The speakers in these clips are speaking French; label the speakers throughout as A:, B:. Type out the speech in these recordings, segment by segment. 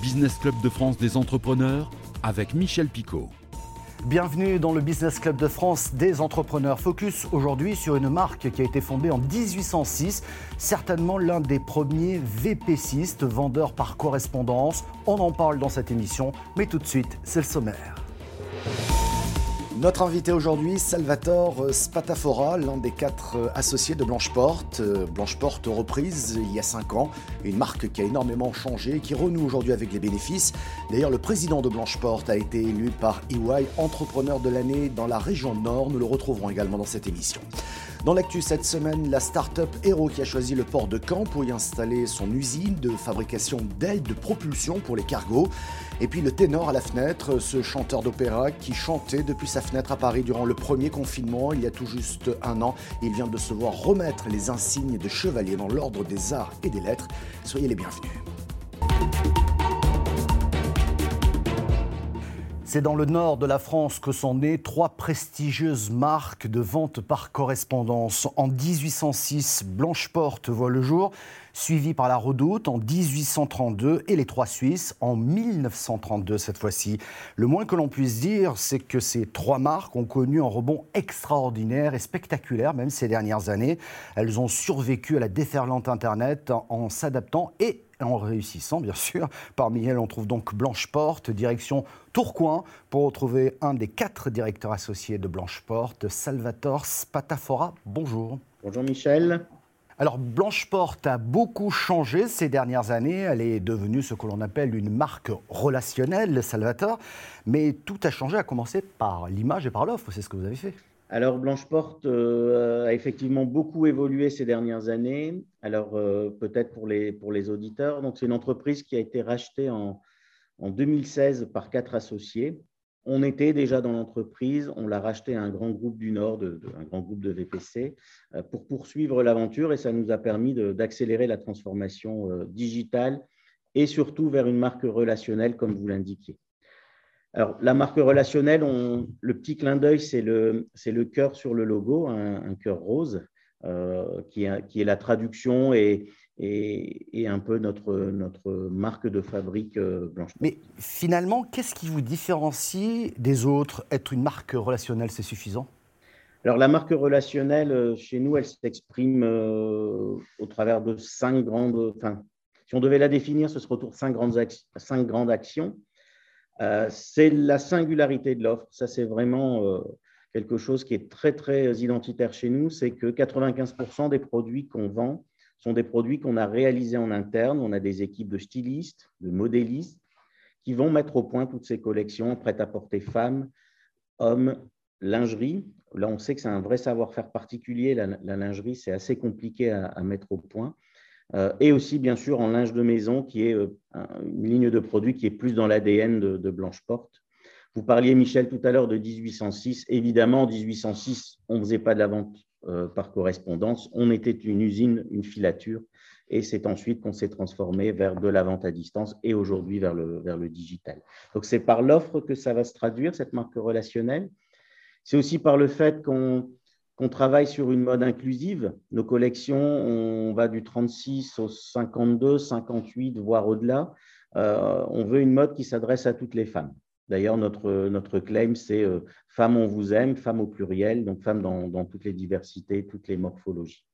A: Business Club de France des entrepreneurs avec Michel Picot.
B: Bienvenue dans le Business Club de France des entrepreneurs. Focus aujourd'hui sur une marque qui a été fondée en 1806, certainement l'un des premiers VPCistes, vendeurs par correspondance. On en parle dans cette émission, mais tout de suite, c'est le sommaire. Notre invité aujourd'hui, Salvatore Spatafora, l'un des quatre associés de Blancheport. Euh, Blancheport reprise il y a cinq ans, une marque qui a énormément changé, qui renoue aujourd'hui avec les bénéfices. D'ailleurs, le président de Blancheport a été élu par EY entrepreneur de l'année dans la région Nord. Nous le retrouverons également dans cette émission. Dans l'actu cette semaine, la start-up Hero qui a choisi le port de Caen pour y installer son usine de fabrication d'ailes de propulsion pour les cargos. Et puis le ténor à la fenêtre, ce chanteur d'opéra qui chantait depuis sa fenêtre à Paris durant le premier confinement il y a tout juste un an. Il vient de se voir remettre les insignes de chevalier dans l'ordre des arts et des lettres. Soyez les bienvenus. C'est dans le nord de la France que sont nées trois prestigieuses marques de vente par correspondance. En 1806, Blancheporte voit le jour, suivie par la Redoute en 1832 et les Trois Suisses en 1932 cette fois-ci. Le moins que l'on puisse dire, c'est que ces trois marques ont connu un rebond extraordinaire et spectaculaire même ces dernières années. Elles ont survécu à la déferlante Internet en s'adaptant et en réussissant, bien sûr. Parmi elles, on trouve donc Blanche Porte, direction Tourcoing, pour retrouver un des quatre directeurs associés de Blanche Porte, Salvatore Spatafora. Bonjour.
C: Bonjour Michel.
B: Alors Blanche Porte a beaucoup changé ces dernières années. Elle est devenue ce que l'on appelle une marque relationnelle, Salvatore. Mais tout a changé, à commencer par l'image et par l'offre. C'est ce que vous avez fait.
C: Alors, Blancheporte euh, a effectivement beaucoup évolué ces dernières années. Alors, euh, peut-être pour les, pour les auditeurs. Donc, c'est une entreprise qui a été rachetée en, en 2016 par quatre associés. On était déjà dans l'entreprise, on l'a racheté à un grand groupe du Nord, un grand groupe de VPC, euh, pour poursuivre l'aventure et ça nous a permis d'accélérer la transformation digitale et surtout vers une marque relationnelle, comme vous l'indiquiez. Alors, la marque relationnelle, le petit clin d'œil, c'est le, cœur sur le logo, un, cœur rose, euh, qui, est, la traduction et, et, un peu notre, notre marque de fabrique euh, blanche.
B: Mais finalement, qu'est-ce qui vous différencie des autres? Être une marque relationnelle, c'est suffisant?
C: Alors, la marque relationnelle, euh, chez nous, elle s'exprime au travers de cinq grandes. Enfin, si on devait la définir, ce serait autour de cinq grandes, cinq grandes actions. Euh, c'est la singularité de l'offre. Ça, c'est vraiment euh, quelque chose qui est très, très identitaire chez nous. C'est que 95% des produits qu'on vend sont des produits qu'on a réalisés en interne. On a des équipes de stylistes, de modélistes qui vont mettre au point toutes ces collections prêtes à porter femmes, hommes, lingerie. Là, on sait que c'est un vrai savoir-faire particulier. La, lingerie, c'est assez compliqué à, mettre au point. Euh, et aussi, bien sûr, en linge de maison, qui est euh, une ligne de produits qui est plus dans l'ADN de, de Blanche-Porte. Vous parliez, Michel, tout à l'heure de 1806. Évidemment, en 1806, on ne faisait pas de la vente euh, par correspondance. On était une usine, une filature. Et c'est ensuite qu'on s'est transformé vers de la vente à distance et aujourd'hui vers le, vers le digital. Donc, c'est par l'offre que ça va se traduire, cette marque relationnelle. C'est aussi par le fait qu'on on travaille sur une mode inclusive. Nos collections, on va du 36 au 52, 58, voire au-delà. Euh, on veut une mode qui s'adresse à toutes les femmes. D'ailleurs, notre, claim, c'est euh, Femmes, on vous aime, femmes au pluriel, donc femmes dans, dans toutes les diversités, toutes les morphologies.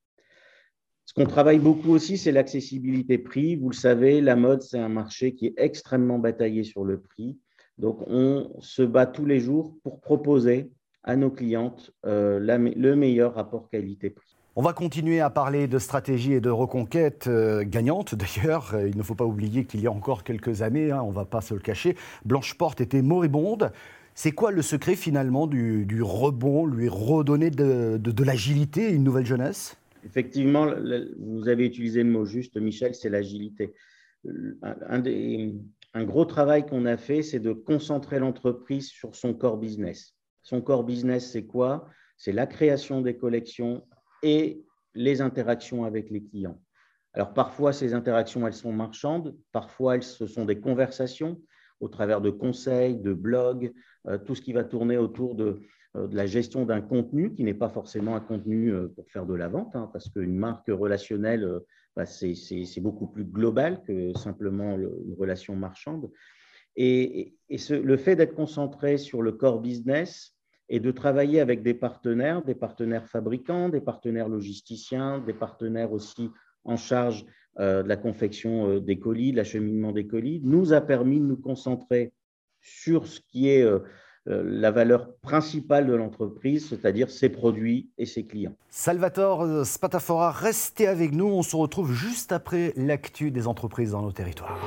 C: Ce qu'on travaille beaucoup aussi, c'est l'accessibilité prix. Vous le savez, la mode, c'est un marché qui est extrêmement bataillé sur le prix. Donc, on se bat tous les jours pour proposer à nos clientes euh, le meilleur rapport qualité-prix.
B: On va continuer à parler de stratégie et de reconquête euh, gagnante. D'ailleurs, euh, il ne faut pas oublier qu'il y a encore quelques années, hein, on ne va pas se le cacher, Blanche-Porte était moribonde. C'est quoi le secret finalement du, rebond, lui redonner de, l'agilité et une nouvelle jeunesse?
C: Effectivement, vous avez utilisé le mot juste, Michel, c'est l'agilité. Un, un, gros travail qu'on a fait, c'est de concentrer l'entreprise sur son core business. Son core business, c'est quoi? C'est la création des collections et les interactions avec les clients. Alors parfois, ces interactions, elles sont marchandes, parfois, elles, ce sont des conversations au travers de conseils, de blogs, euh, tout ce qui va tourner autour de de la gestion d'un contenu qui n'est pas forcément un contenu pour faire de la vente, hein, parce qu'une marque relationnelle, bah, c'est beaucoup plus global que simplement une relation marchande. Et, le fait d'être concentré sur le core business et de travailler avec des partenaires, des partenaires fabricants, des partenaires logisticiens, des partenaires aussi en charge euh, de la confection euh, des colis, de l'acheminement des colis, nous a permis de nous concentrer sur ce qui est euh, la valeur principale de l'entreprise, c'est-à-dire ses produits et ses clients.
B: Salvatore Spatafora, restez avec nous. On se retrouve juste après l'actu des entreprises dans nos territoires.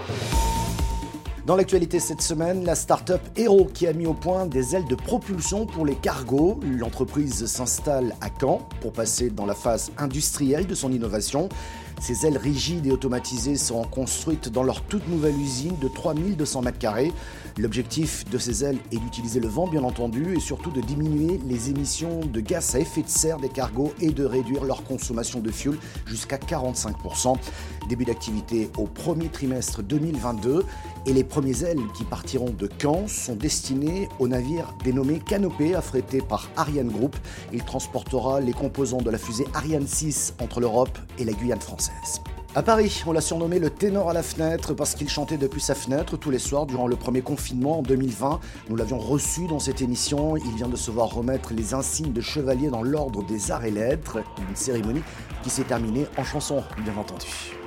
B: Dans l'actualité cette semaine, la start-up Hero qui a mis au point des ailes de propulsion pour les cargos. L'entreprise s'installe à Caen pour passer dans la phase industrielle de son innovation. Ces ailes rigides et automatisées seront construites dans leur toute nouvelle usine de 3200 m2. L'objectif de ces ailes est d'utiliser le vent bien entendu et surtout de diminuer les émissions de gaz à effet de serre des cargos et de réduire leur consommation de fuel jusqu'à 45%. Début d'activité au premier trimestre 2022 et les premières ailes qui partiront de Caen sont destinées au navire dénommé Canopée affrété par Ariane Group. Il transportera les composants de la fusée Ariane 6 entre l'Europe et la Guyane À Paris, on l'a surnommé le ténor à la fenêtre parce qu'il chantait depuis sa fenêtre tous les soirs durant le premier confinement en 2020. Nous l'avions reçu dans cette émission. Il vient de se voir remettre les insignes de chevalier dans l'ordre des arts et lettres. Une cérémonie qui s'est terminée en chanson, bien entendu.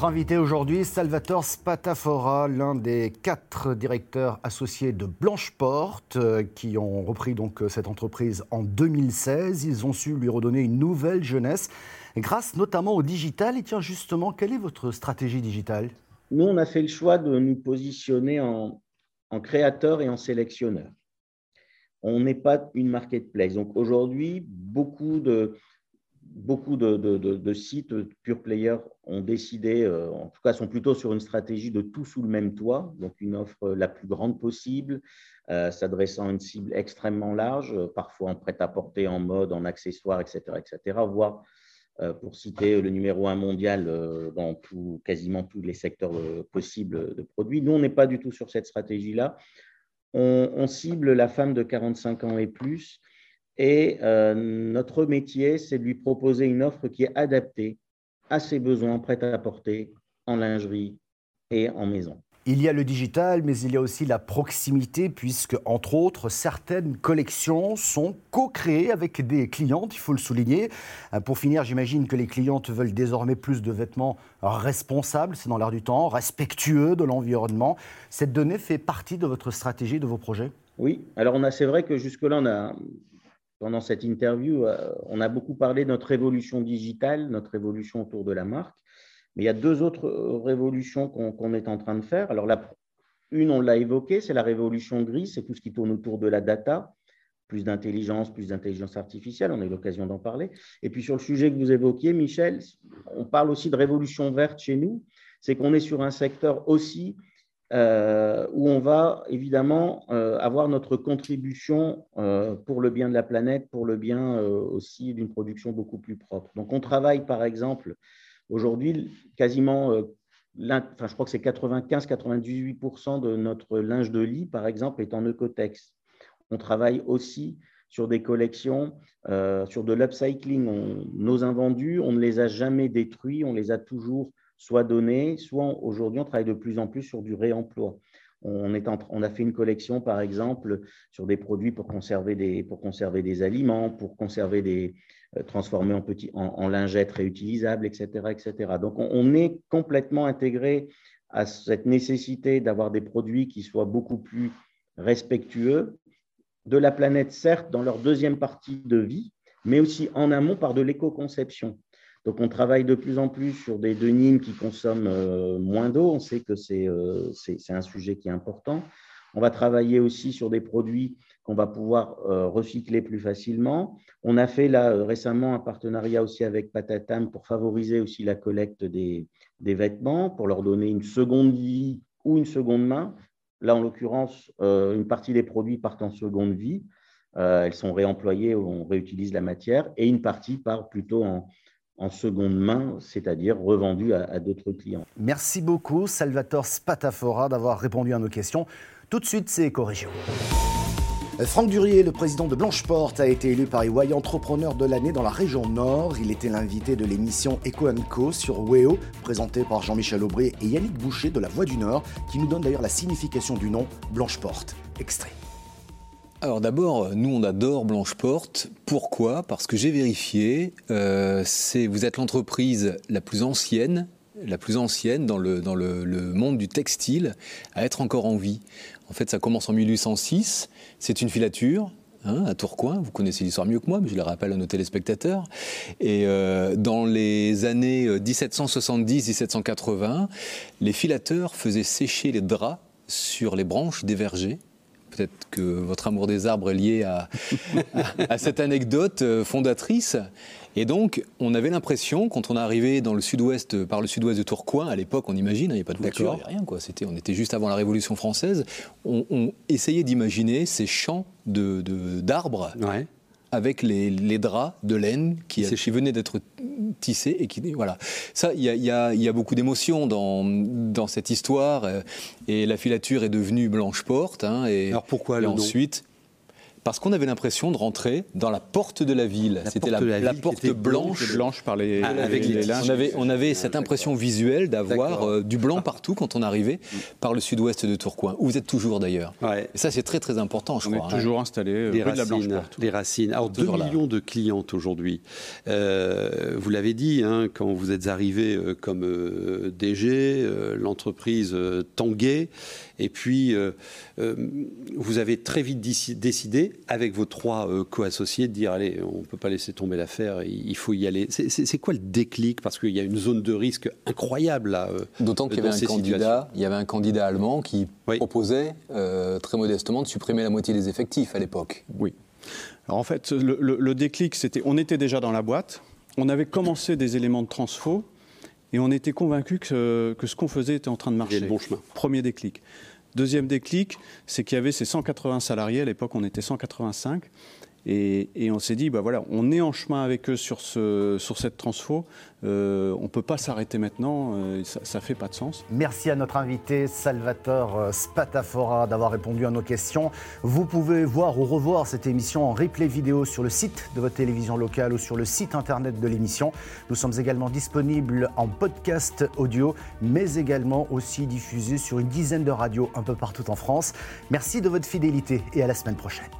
B: Notre invité aujourd'hui, Salvatore Spatafora, l'un des quatre directeurs associés de Blancheport, euh, qui ont repris donc euh, cette entreprise en 2016. Ils ont su lui redonner une nouvelle jeunesse, grâce notamment au digital. Et tiens, justement, quelle est votre stratégie digitale?
C: Nous, on a fait le choix de nous positionner en créateur et en sélectionneur. On n'est pas une marketplace. Donc aujourd'hui, beaucoup de, beaucoup de, sites pure player ont décidé, euh, en tout cas sont plutôt sur une stratégie de tout sous le même toit, donc une offre la plus grande possible, euh, s'adressant à une cible extrêmement large, parfois en prêt-à-porter, en mode, en accessoires, etc., etc., voire, euh, pour citer le numéro un mondial dans quasiment tous les secteurs possibles de produits. Nous, on n'est pas du tout sur cette stratégie-là. on cible la femme de 45 ans et plus et euh, notre métier, c'est de lui proposer une offre qui est adaptée à ses besoins prêts à porter en lingerie et en maison.
B: Il y a le digital, mais il y a aussi la proximité, puisque, entre autres, certaines collections sont co-créées avec des clientes, il faut le souligner. Euh, pour finir, j'imagine que les clientes veulent désormais plus de vêtements responsables, c'est dans l'air du temps, respectueux de l'environnement. Cette donnée fait partie de votre stratégie, de vos projets?
C: Oui, alors c'est vrai que jusque-là, on a pendant cette interview, euh, on a beaucoup parlé de notre révolution digitale, notre révolution autour de la marque. Mais il y a deux autres euh, révolutions qu'on est en train de faire. Alors, une, on l'a évoqué, c'est la révolution grise, c'est tout ce qui tourne autour de la data, plus d'intelligence, plus d'intelligence artificielle, on a eu l'occasion d'en parler. Et puis sur le sujet que vous évoquiez, Michel, on parle aussi de révolution verte chez nous, c'est qu'on est sur un secteur aussi euh, où on va évidemment euh, avoir notre contribution euh, pour le bien de la planète, pour le bien aussi d'une production beaucoup plus propre. Donc on travaille par exemple aujourd'hui quasiment, enfin, je crois que c'est 95-98% de notre linge de lit par exemple est en Ecotex. On travaille aussi sur des collections, sur de l'upcycling. Nos invendus, on ne les a jamais détruits, on les a toujours soit donné, soit aujourd'hui on travaille de plus en plus sur du réemploi. On, a fait une collection, par exemple, sur des produits pour conserver des, pour conserver des aliments, pour conserver des, euh, transformer en, petits, en, lingettes réutilisables, etc. etc. Donc, on, on, est complètement intégré à cette nécessité d'avoir des produits qui soient beaucoup plus respectueux de la planète, certes, dans leur deuxième partie de vie, mais aussi en amont par de l'éco-conception. Donc, on travaille de plus en plus sur des denimes qui consomment euh, moins d'eau. On sait que euh, c'est un sujet qui est important. On va travailler aussi sur des produits qu'on va pouvoir recycler plus facilement. On a fait là récemment un partenariat aussi avec Patatam pour favoriser aussi la collecte des, des vêtements, pour leur donner une seconde vie ou une seconde main. Là, en l'occurrence, une partie des produits partent en seconde vie. elles sont réemployées, on réutilise la matière, et une partie part plutôt en, en seconde main, c'est-à-dire revendu à, d'autres clients.
B: Merci beaucoup, Salvatore Spatafora, d'avoir répondu à nos questions. Tout de suite, c'est Éco-Région. Franck Durier, le président de Blancheport, a été élu par EY entrepreneur de l'année dans la région Nord. Il était l'invité de l'émission Eco Co sur WEO, présentée par Jean-Michel Aubry et Yannick Boucher de la Voix du Nord, qui nous donne d'ailleurs la signification du nom Blancheport. Extrait.
D: Alors d'abord, nous on adore Blanche Porte. Pourquoi? Parce que j'ai vérifié, euh, vous êtes l'entreprise la plus ancienne, la plus ancienne dans, le, dans le, monde du textile à être encore en vie. En fait, ça commence en 1806. C'est une filature. Hein, à Tourcoing, vous connaissez l'histoire mieux que moi, mais je le rappelle à nos téléspectateurs. Et euh, dans les années 1770-1780, euh, les filateurs faisaient sécher les draps sur les branches des vergers Peut-être que votre amour des arbres est lié à, cette anecdote euh, fondatrice. Et donc, on avait l'impression, quand on est arrivé dans le sud-ouest, par le sud-ouest de Tourcoing, à l'époque, on imagine, il n'y avait pas de voiture, il n'y avait rien, quoi. C'était, on était juste avant la Révolution française. On, essayait d'imaginer ces champs de, d'arbres avec les, draps de laine qui, venaient d'être tissés et qui voilà. Ça, il y, a, beaucoup d'émotions dans, dans cette histoire euh, et la filature est devenue blanche porte. Hein, et,
E: Alors pourquoi
D: et ensuite, parce qu'on avait l'impression de rentrer dans la porte de la ville. C'était la, porte blanche.
E: blanche par les,
D: ah, avec les, On avait, on avait cette impression visuelle d'avoir euh, du blanc partout quand on arrivait par le sud-ouest de Tourcoing, où vous êtes toujours d'ailleurs. Ça, c'est très très important, je
E: on
D: crois.
E: Est toujours installé euh,
F: les racines, Les racines. Alors, 2 millions de clientes aujourd'hui. Euh, vous l'avez dit, hein, quand vous êtes arrivé comme DG, l'entreprise tanguait. Et puis, vous avez très vite décidé avec vos trois euh, co-associés, de dire allez, on ne peut pas laisser tomber l'affaire, il faut y aller. C'est quoi le déclic? Parce qu'il y a une zone de risque incroyable là. Euh,
D: D'autant qu'il y avait un candidat, il y avait un candidat allemand qui proposait euh, très modestement de supprimer la moitié des effectifs à l'époque.
E: Oui. Alors en fait, le, déclic, c'était, on était déjà dans la boîte, on avait commencé des éléments de transfo. Et on était convaincu que, que ce qu'on faisait était en train de marcher.
F: Le bon chemin.
E: Premier déclic. Deuxième déclic, c'est qu'il y avait ces 180 salariés, à l'époque on était 185, et, on s'est dit, bah voilà, on est en chemin avec eux sur, ce, sur cette transfo. Euh, on ne peut pas s'arrêter maintenant, euh, ça ne fait pas de sens.
B: Merci à notre invité Salvatore euh, Spatafora d'avoir répondu à nos questions. Vous pouvez voir ou revoir cette émission en replay vidéo sur le site de votre télévision locale ou sur le site internet de l'émission. Nous sommes également disponibles en podcast audio, mais également aussi diffusés sur une dizaine de radios un peu partout en France. Merci de votre fidélité et à la semaine prochaine.